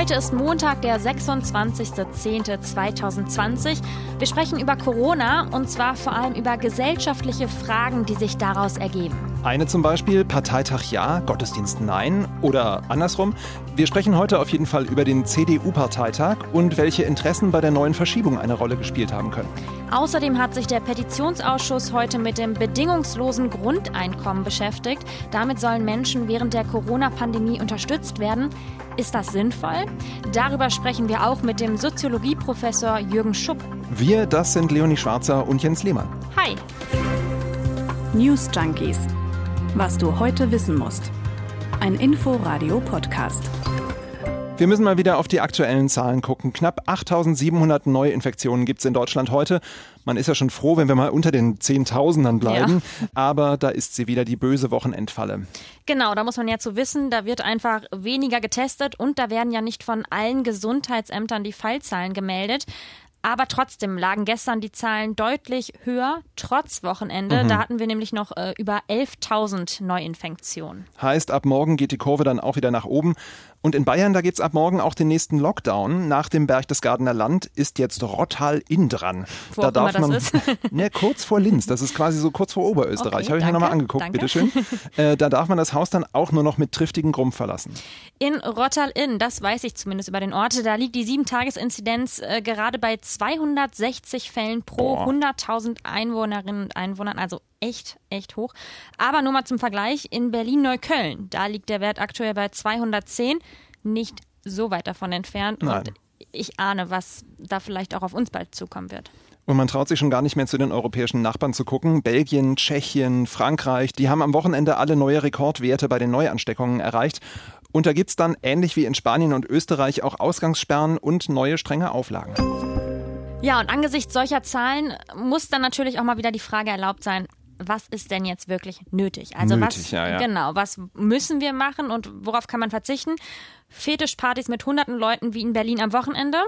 Heute ist Montag, der 26.10.2020. Wir sprechen über Corona und zwar vor allem über gesellschaftliche Fragen, die sich daraus ergeben. Eine zum Beispiel, Parteitag ja, Gottesdienst nein oder andersrum. Wir sprechen heute auf jeden Fall über den CDU-Parteitag und welche Interessen bei der neuen Verschiebung eine Rolle gespielt haben können. Außerdem hat sich der Petitionsausschuss heute mit dem bedingungslosen Grundeinkommen beschäftigt. Damit sollen Menschen während der Corona-Pandemie unterstützt werden. Ist das sinnvoll? Darüber sprechen wir auch mit dem Soziologieprofessor Jürgen Schupp. Wir, das sind Leonie Schwarzer und Jens Lehmann. Hi. News Junkies. Was du heute wissen musst. Ein Info-Radio-Podcast. Wir müssen mal wieder auf die aktuellen Zahlen gucken. Knapp 8700 Neuinfektionen gibt es in Deutschland heute. Man ist ja schon froh, wenn wir mal unter den Zehntausendern bleiben. Ja. Aber da ist sie wieder, die böse Wochenendfalle. Genau, da muss man ja zu wissen, da wird einfach weniger getestet und da werden ja nicht von allen Gesundheitsämtern die Fallzahlen gemeldet. Aber trotzdem lagen gestern die Zahlen deutlich höher, trotz Wochenende. Mhm. Da hatten wir nämlich noch äh, über 11.000 Neuinfektionen. Heißt, ab morgen geht die Kurve dann auch wieder nach oben. Und in Bayern, da geht's ab morgen auch den nächsten Lockdown. Nach dem Berchtesgadener Land ist jetzt Rottal Inn dran. Wo da darf man, das ist? ne, kurz vor Linz. Das ist quasi so kurz vor Oberösterreich. Okay, Habe ich mir nochmal angeguckt, danke. bitteschön. Äh, da darf man das Haus dann auch nur noch mit triftigen Grumpf verlassen. In Rottal Inn, das weiß ich zumindest über den Ort, da liegt die 7-Tages-Inzidenz äh, gerade bei 260 Fällen pro 100.000 Einwohnerinnen und Einwohnern. Also echt, echt hoch. Aber nur mal zum Vergleich, in Berlin-Neukölln, da liegt der Wert aktuell bei 210, nicht so weit davon entfernt. Nein. Und ich ahne, was da vielleicht auch auf uns bald zukommen wird. Und man traut sich schon gar nicht mehr zu den europäischen Nachbarn zu gucken. Belgien, Tschechien, Frankreich, die haben am Wochenende alle neue Rekordwerte bei den Neuansteckungen erreicht. Und da gibt es dann, ähnlich wie in Spanien und Österreich, auch Ausgangssperren und neue strenge Auflagen. Ja, und angesichts solcher Zahlen muss dann natürlich auch mal wieder die Frage erlaubt sein, was ist denn jetzt wirklich nötig? Also nötig, was ja, ja. genau, was müssen wir machen und worauf kann man verzichten? Fetischpartys mit hunderten Leuten wie in Berlin am Wochenende?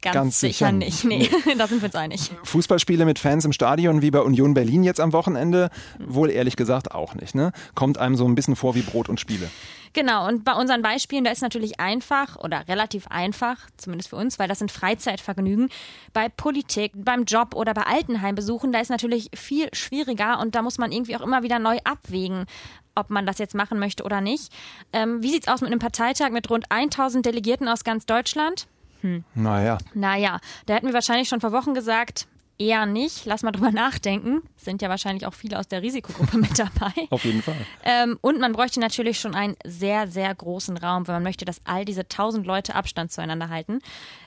Ganz, Ganz sicher, sicher, nicht. Nee, da sind wir uns einig. Fußballspiele mit Fans im Stadion wie bei Union Berlin jetzt am Wochenende? Wohl ehrlich gesagt auch nicht. Ne? Kommt einem so ein bisschen vor wie Brot und Spiele. Genau, und bei unseren Beispielen, da ist natürlich einfach oder relativ einfach, zumindest für uns, weil das sind Freizeitvergnügen. Bei Politik, beim Job oder bei Altenheimbesuchen, da ist natürlich viel schwieriger und da muss man irgendwie auch immer wieder neu abwägen ob man das jetzt machen möchte oder nicht. Ähm, wie es aus mit einem Parteitag mit rund 1000 Delegierten aus ganz Deutschland? Hm. Naja. Naja, da hätten wir wahrscheinlich schon vor Wochen gesagt, eher nicht. Lass mal drüber nachdenken. Sind ja wahrscheinlich auch viele aus der Risikogruppe mit dabei. Auf jeden Fall. Ähm, und man bräuchte natürlich schon einen sehr, sehr großen Raum, wenn man möchte, dass all diese tausend Leute Abstand zueinander halten.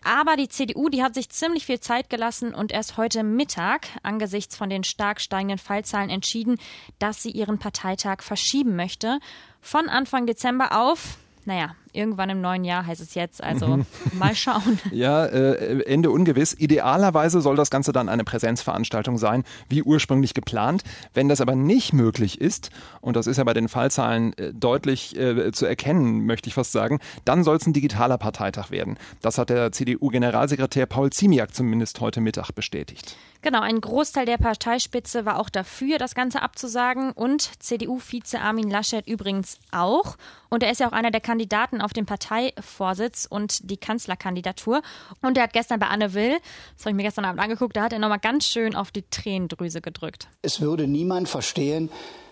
Aber die CDU, die hat sich ziemlich viel Zeit gelassen und erst heute Mittag angesichts von den stark steigenden Fallzahlen entschieden, dass sie ihren Parteitag verschieben möchte. Von Anfang Dezember auf, naja, irgendwann im neuen Jahr heißt es jetzt. Also mhm. mal schauen. Ja, äh, Ende ungewiss. Idealerweise soll das Ganze dann eine Präsenzveranstaltung sein, wie ursprünglich geplant. Wenn das aber nicht möglich ist, und das ist ja bei den Fallzahlen äh, deutlich äh, zu erkennen, möchte ich fast sagen, dann soll es ein digitaler Parteitag werden. Das hat der CDU-Generalsekretär Paul Ziemiak zumindest heute Mittag bestätigt. Genau, ein Großteil der Parteispitze war auch dafür, das Ganze abzusagen und CDU-Vize Armin Laschet übrigens auch. Und er ist ja auch einer der Kandidaten auf den Parteivorsitz und die Kanzlerkandidatur. Und er hat gestern bei Anne Will, das habe ich mir gestern Abend angeguckt, da hat er nochmal ganz schön auf die Tränendrüse gedrückt. Es würde niemand verstehen,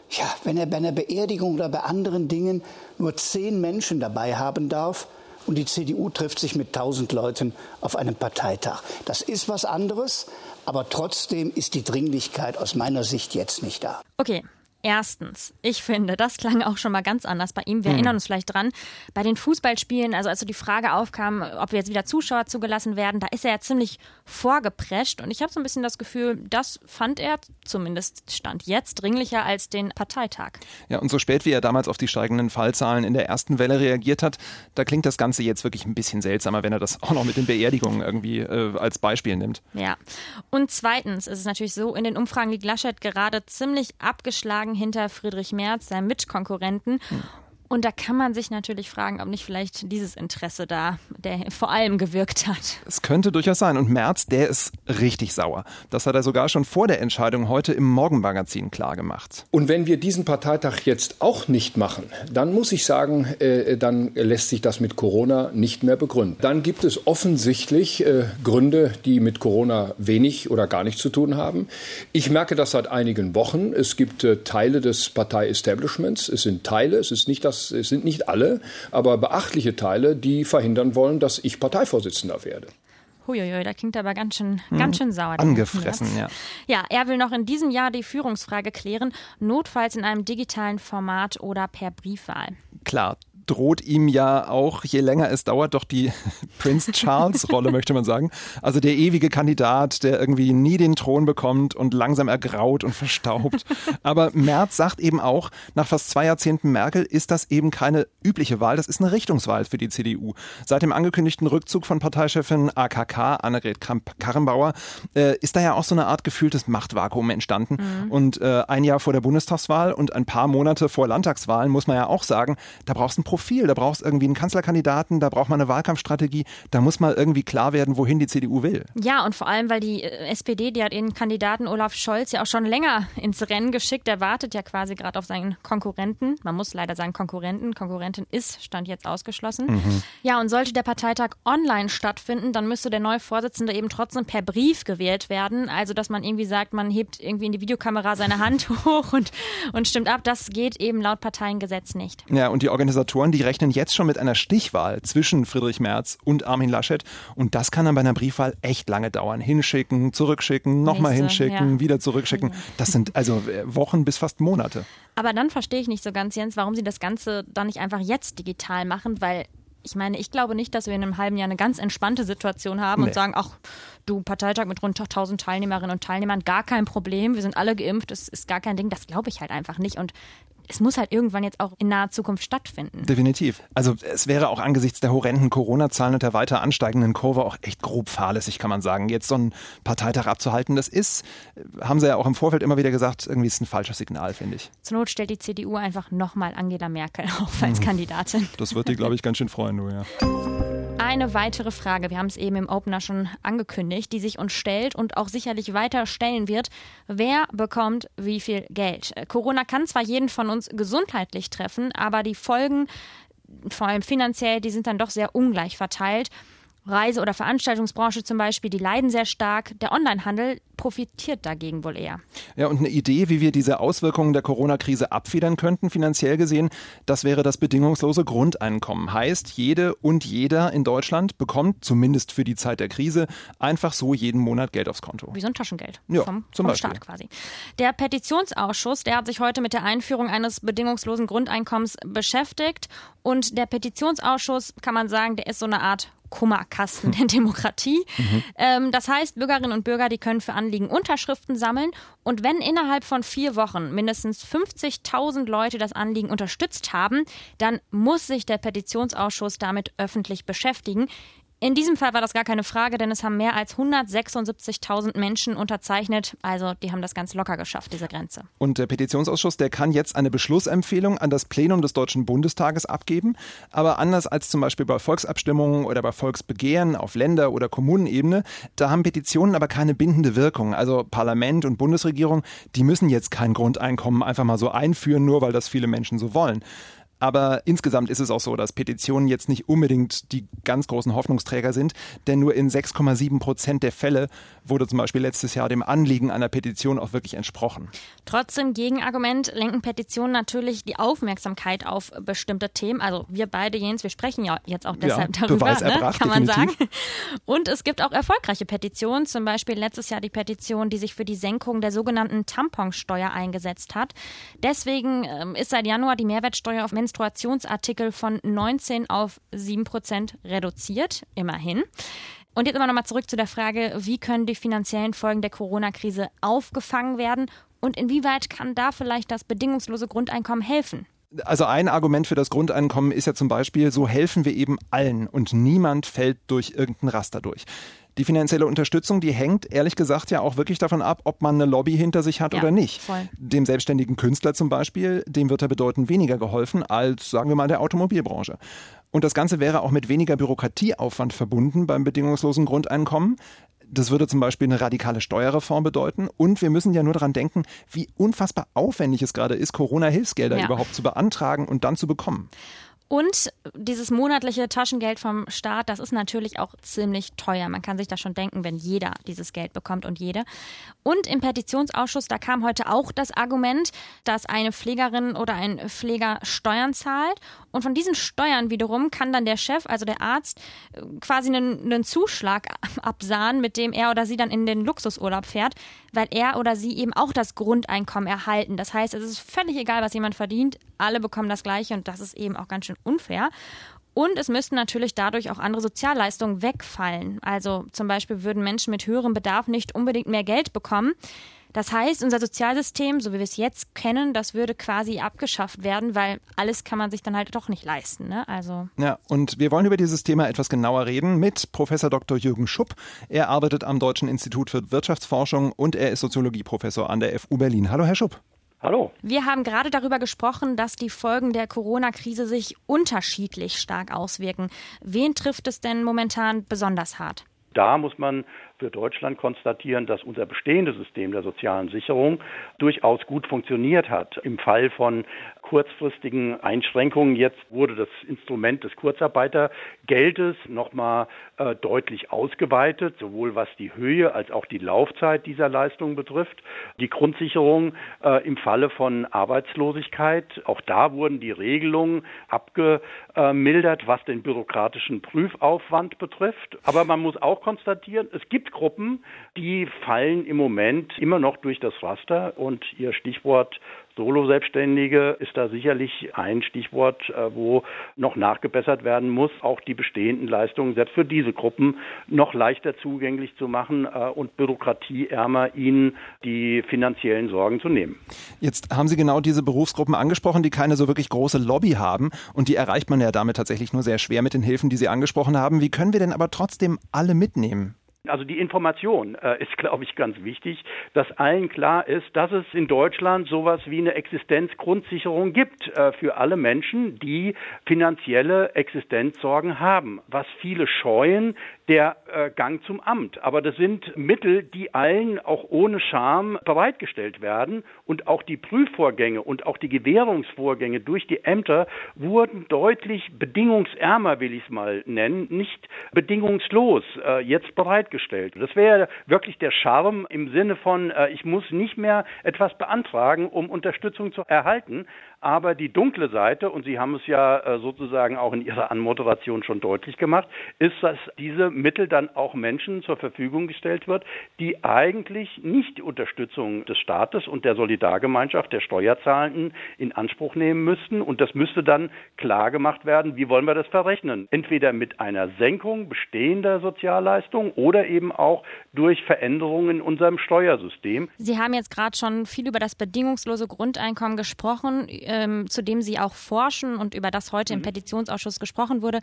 ja, wenn er bei einer Beerdigung oder bei anderen Dingen nur zehn Menschen dabei haben darf und die CDU trifft sich mit tausend Leuten auf einem Parteitag. Das ist was anderes, aber trotzdem ist die Dringlichkeit aus meiner Sicht jetzt nicht da. Okay, Erstens, ich finde, das klang auch schon mal ganz anders bei ihm. Wir hm. erinnern uns vielleicht dran, bei den Fußballspielen, also als so die Frage aufkam, ob wir jetzt wieder Zuschauer zugelassen werden, da ist er ja ziemlich vorgeprescht. Und ich habe so ein bisschen das Gefühl, das fand er, zumindest stand jetzt, dringlicher als den Parteitag. Ja, und so spät wie er damals auf die steigenden Fallzahlen in der ersten Welle reagiert hat, da klingt das Ganze jetzt wirklich ein bisschen seltsamer, wenn er das auch noch mit den Beerdigungen irgendwie äh, als Beispiel nimmt. Ja. Und zweitens ist es natürlich so, in den Umfragen liegt Laschet gerade ziemlich abgeschlagen hinter Friedrich Merz, seinem Mitkonkurrenten. Und da kann man sich natürlich fragen, ob nicht vielleicht dieses Interesse da der vor allem gewirkt hat. Es könnte durchaus sein. Und Merz, der ist richtig sauer. Das hat er sogar schon vor der Entscheidung heute im Morgenmagazin klargemacht. Und wenn wir diesen Parteitag jetzt auch nicht machen, dann muss ich sagen, äh, dann lässt sich das mit Corona nicht mehr begründen. Dann gibt es offensichtlich äh, Gründe, die mit Corona wenig oder gar nichts zu tun haben. Ich merke das seit einigen Wochen. Es gibt äh, Teile des Partei-Establishments. Es sind Teile, es ist nicht das es sind nicht alle, aber beachtliche Teile, die verhindern wollen, dass ich Parteivorsitzender werde. Huiuiui, da klingt aber ganz schön, hm. ganz schön sauer. Angefressen, ja. Ja, er will noch in diesem Jahr die Führungsfrage klären, notfalls in einem digitalen Format oder per Briefwahl. Klar, droht ihm ja auch, je länger es dauert, doch die Prince Charles-Rolle, möchte man sagen. Also der ewige Kandidat, der irgendwie nie den Thron bekommt und langsam ergraut und verstaubt. Aber Merz sagt eben auch, nach fast zwei Jahrzehnten Merkel ist das eben keine übliche Wahl, das ist eine Richtungswahl für die CDU. Seit dem angekündigten Rückzug von Parteichefin AKK, Annegret Kramp-Karrenbauer, äh, ist da ja auch so eine Art gefühltes Machtvakuum entstanden. Mhm. Und äh, ein Jahr vor der Bundestagswahl und ein paar Monate vor Landtagswahlen muss man ja auch sagen, da brauchst du ein Profil, da brauchst du irgendwie einen Kanzlerkandidaten, da braucht man eine Wahlkampfstrategie, da muss mal irgendwie klar werden, wohin die CDU will. Ja, und vor allem, weil die äh, SPD, die hat ihren Kandidaten Olaf Scholz ja auch schon länger ins Rennen geschickt. Der wartet ja quasi gerade auf seinen Konkurrenten. Man muss leider sagen Konkurrenten. Konkurrentin ist, stand jetzt ausgeschlossen. Mhm. Ja, und sollte der Parteitag online stattfinden, dann müsste der neue Vorsitzende eben trotzdem per Brief gewählt werden. Also, dass man irgendwie sagt, man hebt irgendwie in die Videokamera seine Hand hoch und, und stimmt ab. Das geht eben laut Parteiengesetz nicht. Ja, und die Organisatoren Investoren, die rechnen jetzt schon mit einer Stichwahl zwischen Friedrich Merz und Armin Laschet. Und das kann dann bei einer Briefwahl echt lange dauern. Hinschicken, zurückschicken, nochmal hinschicken, ja. wieder zurückschicken. Das sind also äh, Wochen bis fast Monate. Aber dann verstehe ich nicht so ganz, Jens, warum sie das Ganze dann nicht einfach jetzt digital machen, weil ich meine, ich glaube nicht, dass wir in einem halben Jahr eine ganz entspannte Situation haben nee. und sagen, ach, du Parteitag mit rund 1000 Teilnehmerinnen und Teilnehmern, gar kein Problem, wir sind alle geimpft, das ist gar kein Ding. Das glaube ich halt einfach nicht. Und es muss halt irgendwann jetzt auch in naher Zukunft stattfinden. Definitiv. Also es wäre auch angesichts der horrenden Corona-Zahlen und der weiter ansteigenden Kurve auch echt grob fahrlässig, kann man sagen. Jetzt so einen Parteitag abzuhalten, das ist, haben sie ja auch im Vorfeld immer wieder gesagt, irgendwie ist ein falsches Signal, finde ich. Zur Not stellt die CDU einfach nochmal Angela Merkel auf als mhm. Kandidatin. Das wird die, glaube ich, ganz schön freuen, du, ja. Eine weitere Frage, wir haben es eben im Opener schon angekündigt, die sich uns stellt und auch sicherlich weiter stellen wird. Wer bekommt wie viel Geld? Corona kann zwar jeden von uns gesundheitlich treffen, aber die Folgen, vor allem finanziell, die sind dann doch sehr ungleich verteilt. Reise- oder Veranstaltungsbranche zum Beispiel, die leiden sehr stark. Der Onlinehandel profitiert dagegen wohl eher. Ja, und eine Idee, wie wir diese Auswirkungen der Corona-Krise abfedern könnten, finanziell gesehen, das wäre das bedingungslose Grundeinkommen. Heißt, jede und jeder in Deutschland bekommt, zumindest für die Zeit der Krise, einfach so jeden Monat Geld aufs Konto. Wie so ein Taschengeld ja, vom, zum vom Staat quasi. Der Petitionsausschuss, der hat sich heute mit der Einführung eines bedingungslosen Grundeinkommens beschäftigt. Und der Petitionsausschuss, kann man sagen, der ist so eine Art Kummerkasten der Demokratie. Mhm. Ähm, das heißt, Bürgerinnen und Bürger, die können für Anliegen Unterschriften sammeln und wenn innerhalb von vier Wochen mindestens 50.000 Leute das Anliegen unterstützt haben, dann muss sich der Petitionsausschuss damit öffentlich beschäftigen. In diesem Fall war das gar keine Frage, denn es haben mehr als 176.000 Menschen unterzeichnet. Also die haben das ganz locker geschafft, diese Grenze. Und der Petitionsausschuss, der kann jetzt eine Beschlussempfehlung an das Plenum des Deutschen Bundestages abgeben. Aber anders als zum Beispiel bei Volksabstimmungen oder bei Volksbegehren auf Länder- oder Kommunenebene, da haben Petitionen aber keine bindende Wirkung. Also Parlament und Bundesregierung, die müssen jetzt kein Grundeinkommen einfach mal so einführen, nur weil das viele Menschen so wollen. Aber insgesamt ist es auch so, dass Petitionen jetzt nicht unbedingt die ganz großen Hoffnungsträger sind, denn nur in 6,7 Prozent der Fälle wurde zum Beispiel letztes Jahr dem Anliegen einer Petition auch wirklich entsprochen. Trotzdem Gegenargument lenken Petitionen natürlich die Aufmerksamkeit auf bestimmte Themen. Also wir beide, Jens, wir sprechen ja jetzt auch deshalb ja, darüber, ne? kann man definitiv. sagen. Und es gibt auch erfolgreiche Petitionen, zum Beispiel letztes Jahr die Petition, die sich für die Senkung der sogenannten Tamponsteuer eingesetzt hat. Deswegen ähm, ist seit Januar die Mehrwertsteuer auf Menstruation Menstruationsartikel von 19 auf 7 Prozent reduziert, immerhin. Und jetzt aber nochmal zurück zu der Frage, wie können die finanziellen Folgen der Corona-Krise aufgefangen werden und inwieweit kann da vielleicht das bedingungslose Grundeinkommen helfen? Also ein Argument für das Grundeinkommen ist ja zum Beispiel, so helfen wir eben allen und niemand fällt durch irgendein Raster durch. Die finanzielle Unterstützung, die hängt ehrlich gesagt ja auch wirklich davon ab, ob man eine Lobby hinter sich hat Ja, oder nicht. voll. Dem selbstständigen Künstler zum Beispiel, dem wird er bedeutend weniger geholfen als, sagen wir mal, der Automobilbranche. Und das Ganze wäre auch mit weniger Bürokratieaufwand verbunden beim bedingungslosen Grundeinkommen. Das würde zum Beispiel eine radikale Steuerreform bedeuten. Und wir müssen ja nur daran denken, wie unfassbar aufwendig es gerade ist, Corona-Hilfsgelder Ja. überhaupt zu beantragen und dann zu bekommen. Und dieses monatliche Taschengeld vom Staat, das ist natürlich auch ziemlich teuer. Man kann sich das schon denken, wenn jeder dieses Geld bekommt und jede. Und im Petitionsausschuss, da kam heute auch das Argument, dass eine Pflegerin oder ein Pfleger Steuern zahlt. Und von diesen Steuern wiederum kann dann der Chef, also der Arzt, quasi einen, einen Zuschlag absahnen, mit dem er oder sie dann in den Luxusurlaub fährt, weil er oder sie eben auch das Grundeinkommen erhalten. Das heißt, es ist völlig egal, was jemand verdient. Alle bekommen das Gleiche und das ist eben auch ganz schön unfair. Und es müssten natürlich dadurch auch andere Sozialleistungen wegfallen. Also zum Beispiel würden Menschen mit höherem Bedarf nicht unbedingt mehr Geld bekommen. Das heißt, unser Sozialsystem, so wie wir es jetzt kennen, das würde quasi abgeschafft werden, weil alles kann man sich dann halt doch nicht leisten. Ne? Also Ja, und wir wollen über dieses Thema etwas genauer reden mit Professor Dr. Jürgen Schupp. Er arbeitet am Deutschen Institut für Wirtschaftsforschung und er ist Soziologieprofessor an der FU Berlin. Hallo, Herr Schupp. Hallo. Wir haben gerade darüber gesprochen, dass die Folgen der Corona-Krise sich unterschiedlich stark auswirken. Wen trifft es denn momentan besonders hart? Da muss man für Deutschland konstatieren, dass unser bestehendes System der sozialen Sicherung durchaus gut funktioniert hat. Im Fall von kurzfristigen Einschränkungen jetzt wurde das Instrument des Kurzarbeitergeldes nochmal äh, deutlich ausgeweitet, sowohl was die Höhe als auch die Laufzeit dieser Leistung betrifft. Die Grundsicherung äh, im Falle von Arbeitslosigkeit, auch da wurden die Regelungen abgemildert, was den bürokratischen Prüfaufwand betrifft. Aber man muss auch konstatieren, es gibt Gruppen, die fallen im Moment immer noch durch das Raster und ihr Stichwort Solo-Selbstständige ist da sicherlich ein Stichwort, äh, wo noch nachgebessert werden muss, auch die bestehenden Leistungen selbst für diese Gruppen noch leichter zugänglich zu machen äh, und bürokratieärmer ihnen die finanziellen Sorgen zu nehmen. Jetzt haben Sie genau diese Berufsgruppen angesprochen, die keine so wirklich große Lobby haben und die erreicht man ja damit tatsächlich nur sehr schwer mit den Hilfen, die Sie angesprochen haben. Wie können wir denn aber trotzdem alle mitnehmen? Also die Information äh, ist, glaube ich, ganz wichtig, dass allen klar ist, dass es in Deutschland sowas wie eine Existenzgrundsicherung gibt äh, für alle Menschen, die finanzielle Existenzsorgen haben. Was viele scheuen, der äh, Gang zum Amt. Aber das sind Mittel, die allen auch ohne Scham bereitgestellt werden. Und auch die Prüfvorgänge und auch die Gewährungsvorgänge durch die Ämter wurden deutlich bedingungsärmer, will ich es mal nennen, nicht bedingungslos äh, jetzt bereitgestellt. Das wäre wirklich der Charme im Sinne von, äh, ich muss nicht mehr etwas beantragen, um Unterstützung zu erhalten. Aber die dunkle Seite, und Sie haben es ja äh, sozusagen auch in Ihrer Anmoderation schon deutlich gemacht, ist, dass diese Mittel dann auch Menschen zur Verfügung gestellt wird, die eigentlich nicht die Unterstützung des Staates und der Solidargemeinschaft der Steuerzahlenden in Anspruch nehmen müssten. Und das müsste dann klar gemacht werden, wie wollen wir das verrechnen? Entweder mit einer Senkung bestehender Sozialleistungen oder eben auch durch Veränderungen in unserem Steuersystem. Sie haben jetzt gerade schon viel über das bedingungslose Grundeinkommen gesprochen, ähm, zu dem Sie auch forschen und über das heute im Petitionsausschuss gesprochen wurde.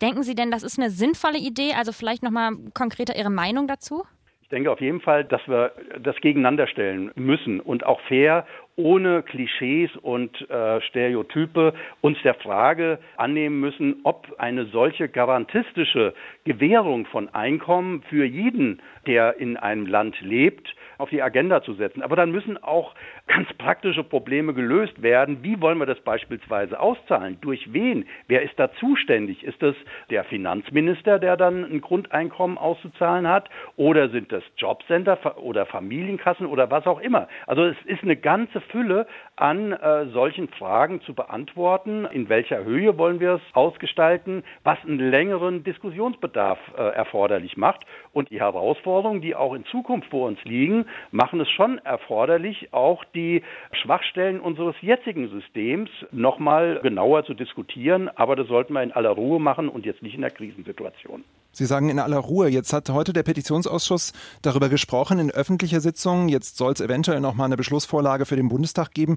Denken Sie denn, das ist eine sinnvolle Idee? Also vielleicht nochmal konkreter Ihre Meinung dazu? Ich denke auf jeden Fall, dass wir das gegeneinander stellen müssen und auch fair, ohne Klischees und äh, Stereotype uns der Frage annehmen müssen, ob eine solche garantistische Gewährung von Einkommen für jeden, der in einem Land lebt, auf die Agenda zu setzen. Aber dann müssen auch ganz praktische Probleme gelöst werden. Wie wollen wir das beispielsweise auszahlen? Durch wen? Wer ist da zuständig? Ist das der Finanzminister, der dann ein Grundeinkommen auszuzahlen hat? Oder sind das Jobcenter oder Familienkassen oder was auch immer? Also es ist eine ganze Fülle an äh, solchen Fragen zu beantworten. In welcher Höhe wollen wir es ausgestalten? Was einen längeren Diskussionsbedarf äh, erforderlich macht. Und die Herausforderungen, die auch in Zukunft vor uns liegen, machen es schon erforderlich, auch die Schwachstellen unseres jetzigen Systems nochmal genauer zu diskutieren. Aber das sollten wir in aller Ruhe machen und jetzt nicht in der Krisensituation. Sie sagen in aller Ruhe. Jetzt hat heute der Petitionsausschuss darüber gesprochen in öffentlicher Sitzung. Jetzt soll es eventuell noch mal eine Beschlussvorlage für den Bundestag geben.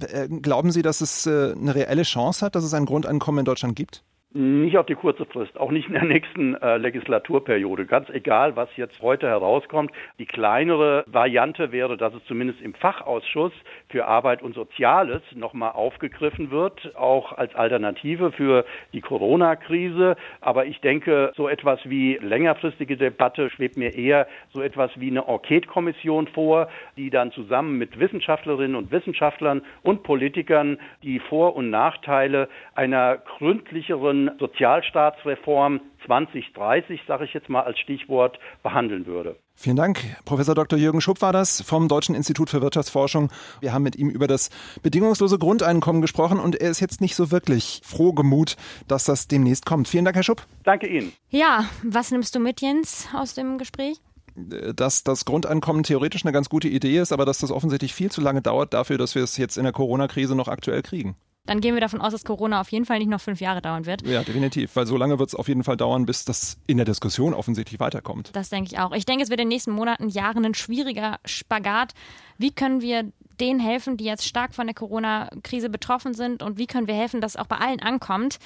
Äh, äh, glauben Sie, dass es äh, eine reelle Chance hat, dass es ein Grundeinkommen in Deutschland gibt? Nicht auf die kurze Frist, auch nicht in der nächsten äh, Legislaturperiode. Ganz egal, was jetzt heute herauskommt. Die kleinere Variante wäre, dass es zumindest im Fachausschuss für Arbeit und Soziales nochmal aufgegriffen wird, auch als Alternative für die Corona-Krise. Aber ich denke, so etwas wie längerfristige Debatte schwebt mir eher so etwas wie eine Enquete-Kommission vor, die dann zusammen mit Wissenschaftlerinnen und Wissenschaftlern und Politikern die Vor- und Nachteile einer gründlicheren Sozialstaatsreform 2030, sage ich jetzt mal als Stichwort, behandeln würde. Vielen Dank. Professor Dr. Jürgen Schupp war das vom Deutschen Institut für Wirtschaftsforschung. Wir haben mit ihm über das bedingungslose Grundeinkommen gesprochen und er ist jetzt nicht so wirklich froh gemut, dass das demnächst kommt. Vielen Dank, Herr Schupp. Danke Ihnen. Ja, was nimmst du mit, Jens, aus dem Gespräch? dass das Grundeinkommen theoretisch eine ganz gute Idee ist, aber dass das offensichtlich viel zu lange dauert dafür, dass wir es jetzt in der Corona-Krise noch aktuell kriegen. Dann gehen wir davon aus, dass Corona auf jeden Fall nicht noch fünf Jahre dauern wird. Ja, definitiv, weil so lange wird es auf jeden Fall dauern, bis das in der Diskussion offensichtlich weiterkommt. Das denke ich auch. Ich denke, es wird in den nächsten Monaten, Jahren ein schwieriger Spagat. Wie können wir denen helfen, die jetzt stark von der Corona-Krise betroffen sind und wie können wir helfen, dass es auch bei allen ankommt?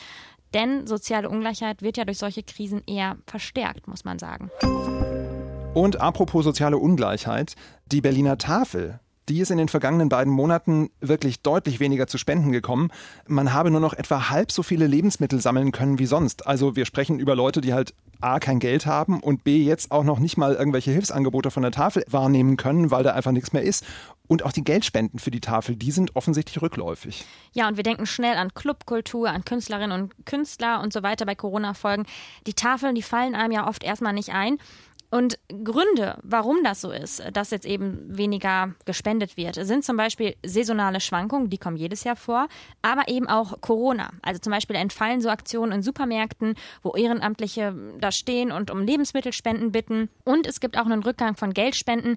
Denn soziale Ungleichheit wird ja durch solche Krisen eher verstärkt, muss man sagen. Und apropos soziale Ungleichheit, die Berliner Tafel die ist in den vergangenen beiden Monaten wirklich deutlich weniger zu Spenden gekommen. Man habe nur noch etwa halb so viele Lebensmittel sammeln können wie sonst. Also wir sprechen über Leute, die halt A kein Geld haben und B jetzt auch noch nicht mal irgendwelche Hilfsangebote von der Tafel wahrnehmen können, weil da einfach nichts mehr ist. Und auch die Geldspenden für die Tafel, die sind offensichtlich rückläufig. Ja, und wir denken schnell an Clubkultur, an Künstlerinnen und Künstler und so weiter bei Corona-Folgen. Die Tafeln, die fallen einem ja oft erstmal nicht ein. Und Gründe, warum das so ist, dass jetzt eben weniger gespendet wird, sind zum Beispiel saisonale Schwankungen, die kommen jedes Jahr vor, aber eben auch Corona. Also zum Beispiel entfallen so Aktionen in Supermärkten, wo Ehrenamtliche da stehen und um Lebensmittelspenden bitten. Und es gibt auch einen Rückgang von Geldspenden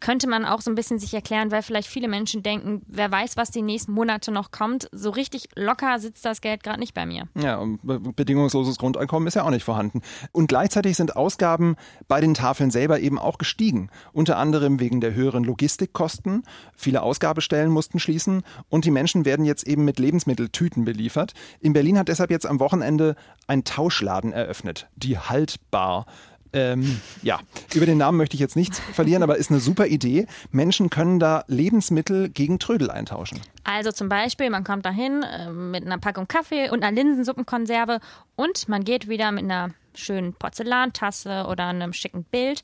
könnte man auch so ein bisschen sich erklären, weil vielleicht viele Menschen denken, wer weiß, was die nächsten Monate noch kommt. So richtig locker sitzt das Geld gerade nicht bei mir. Ja, bedingungsloses Grundeinkommen ist ja auch nicht vorhanden. Und gleichzeitig sind Ausgaben bei den Tafeln selber eben auch gestiegen. Unter anderem wegen der höheren Logistikkosten. Viele Ausgabestellen mussten schließen und die Menschen werden jetzt eben mit Lebensmitteltüten beliefert. In Berlin hat deshalb jetzt am Wochenende ein Tauschladen eröffnet, die Haltbar. Ähm, ja, über den Namen möchte ich jetzt nichts verlieren, aber ist eine super Idee. Menschen können da Lebensmittel gegen Trödel eintauschen. Also zum Beispiel, man kommt dahin äh, mit einer Packung Kaffee und einer Linsensuppenkonserve und man geht wieder mit einer schönen Porzellantasse oder einem schicken Bild.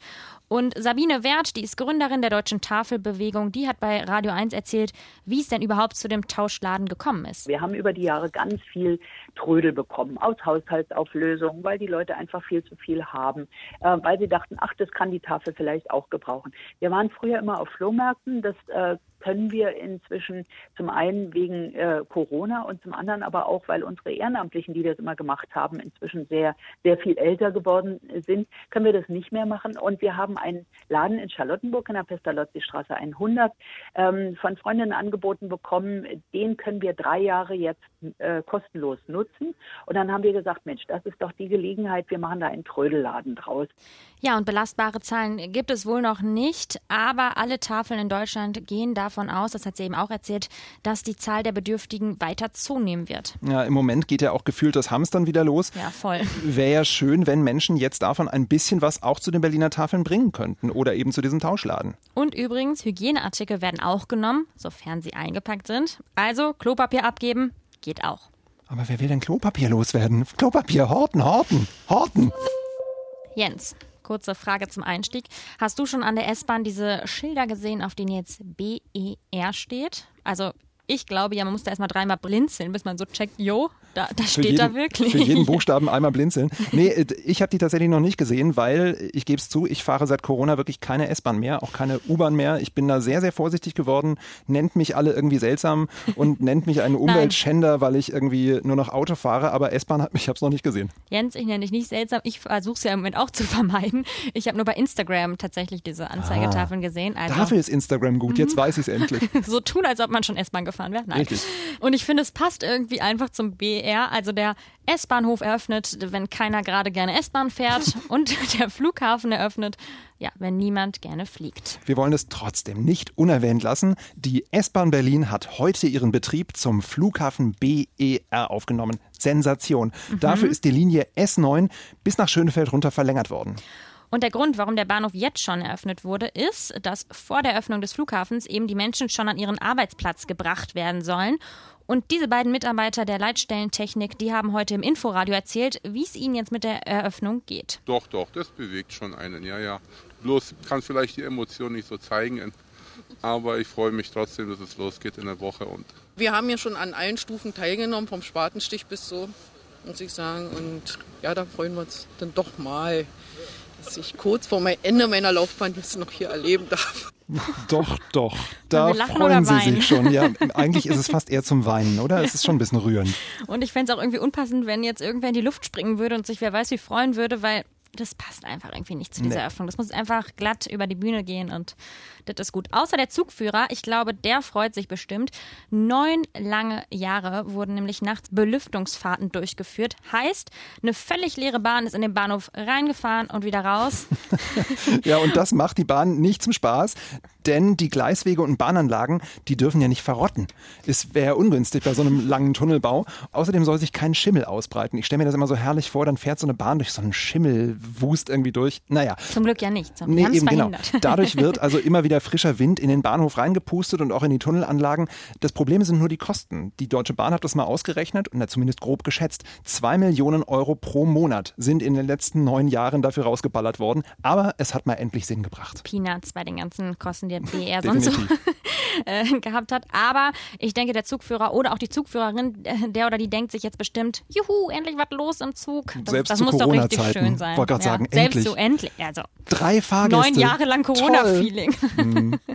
Und Sabine Wert, die ist Gründerin der Deutschen Tafelbewegung, die hat bei Radio 1 erzählt, wie es denn überhaupt zu dem Tauschladen gekommen ist. Wir haben über die Jahre ganz viel Trödel bekommen aus Haushaltsauflösungen, weil die Leute einfach viel zu viel haben, äh, weil sie dachten, ach, das kann die Tafel vielleicht auch gebrauchen. Wir waren früher immer auf Flohmärkten, das äh, können wir inzwischen zum einen wegen äh, Corona und zum anderen aber auch, weil unsere Ehrenamtlichen, die das immer gemacht haben, inzwischen sehr, sehr viel älter geworden sind, können wir das nicht mehr machen. Und wir haben einen Laden in Charlottenburg in der Pestalozzi-Straße 100 ähm, von Freundinnen angeboten bekommen. Den können wir drei Jahre jetzt äh, kostenlos nutzen. Und dann haben wir gesagt, Mensch, das ist doch die Gelegenheit, wir machen da einen Trödelladen draus. Ja, und belastbare Zahlen gibt es wohl noch nicht, aber alle Tafeln in Deutschland gehen davon aus, das hat sie eben auch erzählt, dass die Zahl der Bedürftigen weiter zunehmen wird. Ja, im Moment geht ja auch gefühlt das Hamstern wieder los. Ja, voll. Wäre ja schön, wenn Menschen jetzt davon ein bisschen was auch zu den Berliner Tafeln bringen könnten oder eben zu diesem Tauschladen. Und übrigens, Hygieneartikel werden auch genommen, sofern sie eingepackt sind. Also Klopapier abgeben geht auch. Aber wer will denn Klopapier loswerden? Klopapier, horten, horten, horten. Jens, kurze Frage zum Einstieg. Hast du schon an der S-Bahn diese Schilder gesehen, auf denen jetzt BER steht? Also ich glaube ja, man muss da erstmal dreimal blinzeln, bis man so checkt, jo, da, da steht jeden, da wirklich. Für jeden Buchstaben einmal blinzeln. Nee, äh, ich habe die tatsächlich noch nicht gesehen, weil ich gebe es zu, ich fahre seit Corona wirklich keine S-Bahn mehr, auch keine U-Bahn mehr. Ich bin da sehr, sehr vorsichtig geworden, nennt mich alle irgendwie seltsam und nennt mich einen Umweltschänder, weil ich irgendwie nur noch Auto fahre, aber S-Bahn hat mich, ich habe es noch nicht gesehen. Jens, ich nenne dich nicht seltsam, ich versuche es ja im Moment auch zu vermeiden. Ich habe nur bei Instagram tatsächlich diese Anzeigetafeln ah, gesehen. Also, dafür ist Instagram gut, jetzt mhm. weiß ich es endlich. so tun, als ob man schon S-Bahn gefahren wäre. Nein. Richtig. Und ich finde, es passt irgendwie einfach zum BR. Also der S-Bahnhof eröffnet, wenn keiner gerade gerne S-Bahn fährt und der Flughafen eröffnet, ja, wenn niemand gerne fliegt. Wir wollen es trotzdem nicht unerwähnt lassen. Die S-Bahn Berlin hat heute ihren Betrieb zum Flughafen BER aufgenommen. Sensation. Mhm. Dafür ist die Linie S9 bis nach Schönefeld runter verlängert worden. Und der Grund, warum der Bahnhof jetzt schon eröffnet wurde, ist, dass vor der Öffnung des Flughafens eben die Menschen schon an ihren Arbeitsplatz gebracht werden sollen. Und diese beiden Mitarbeiter der Leitstellentechnik, die haben heute im Inforadio erzählt, wie es ihnen jetzt mit der Eröffnung geht. Doch, doch, das bewegt schon einen, ja, ja. Bloß kann vielleicht die Emotionen nicht so zeigen, aber ich freue mich trotzdem, dass es losgeht in der Woche. Und Wir haben ja schon an allen Stufen teilgenommen, vom Spatenstich bis so, muss ich sagen. Und ja, da freuen wir uns dann doch mal, dass ich kurz vor mein Ende meiner Laufbahn jetzt noch hier erleben darf. Doch, doch. Da freuen Sie sich schon. Ja, eigentlich ist es fast eher zum Weinen, oder? Es ist schon ein bisschen rührend. Und ich fände es auch irgendwie unpassend, wenn jetzt irgendwer in die Luft springen würde und sich wer weiß wie freuen würde, weil das passt einfach irgendwie nicht zu dieser nee. Eröffnung. Das muss einfach glatt über die Bühne gehen und das ist gut. Außer der Zugführer, ich glaube, der freut sich bestimmt. Neun lange Jahre wurden nämlich nachts Belüftungsfahrten durchgeführt. Heißt, eine völlig leere Bahn ist in den Bahnhof reingefahren und wieder raus. ja, und das macht die Bahn nicht zum Spaß, denn die Gleiswege und Bahnanlagen, die dürfen ja nicht verrotten. Es wäre ungünstig bei so einem langen Tunnelbau. Außerdem soll sich kein Schimmel ausbreiten. Ich stelle mir das immer so herrlich vor, dann fährt so eine Bahn durch so einen Schimmelwust irgendwie durch. Naja. Zum Glück ja nicht. Zum nee, eben genau. Dadurch wird also immer wieder frischer Wind in den Bahnhof reingepustet und auch in die Tunnelanlagen. Das Problem sind nur die Kosten. Die Deutsche Bahn hat das mal ausgerechnet und zumindest grob geschätzt. Zwei Millionen Euro pro Monat sind in den letzten neun Jahren dafür rausgeballert worden. Aber es hat mal endlich Sinn gebracht. Peanuts bei den ganzen Kosten, die der BR sonst so äh, gehabt hat. Aber ich denke, der Zugführer oder auch die Zugführerin, äh, der oder die denkt sich jetzt bestimmt, juhu, endlich was los im Zug. Das, Selbst das muss doch richtig schön sein. Wollte gerade ja. sagen, Selbst endlich. so endlich. Also, Drei Fahrgäste. Neun Jahre lang Corona-Feeling. Mhm.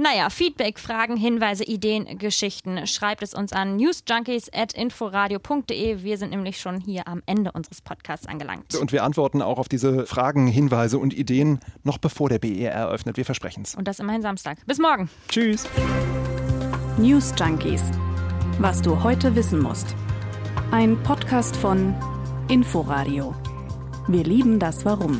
Naja, Feedback, Fragen, Hinweise, Ideen, Geschichten. Schreibt es uns an newsjunkies.inforadio.de. Wir sind nämlich schon hier am Ende unseres Podcasts angelangt. Und wir antworten auch auf diese Fragen, Hinweise und Ideen noch bevor der BER eröffnet. Wir versprechen es. Und das immerhin Samstag. Bis morgen. Tschüss. News Junkies. Was du heute wissen musst. Ein Podcast von Inforadio. Wir lieben das Warum.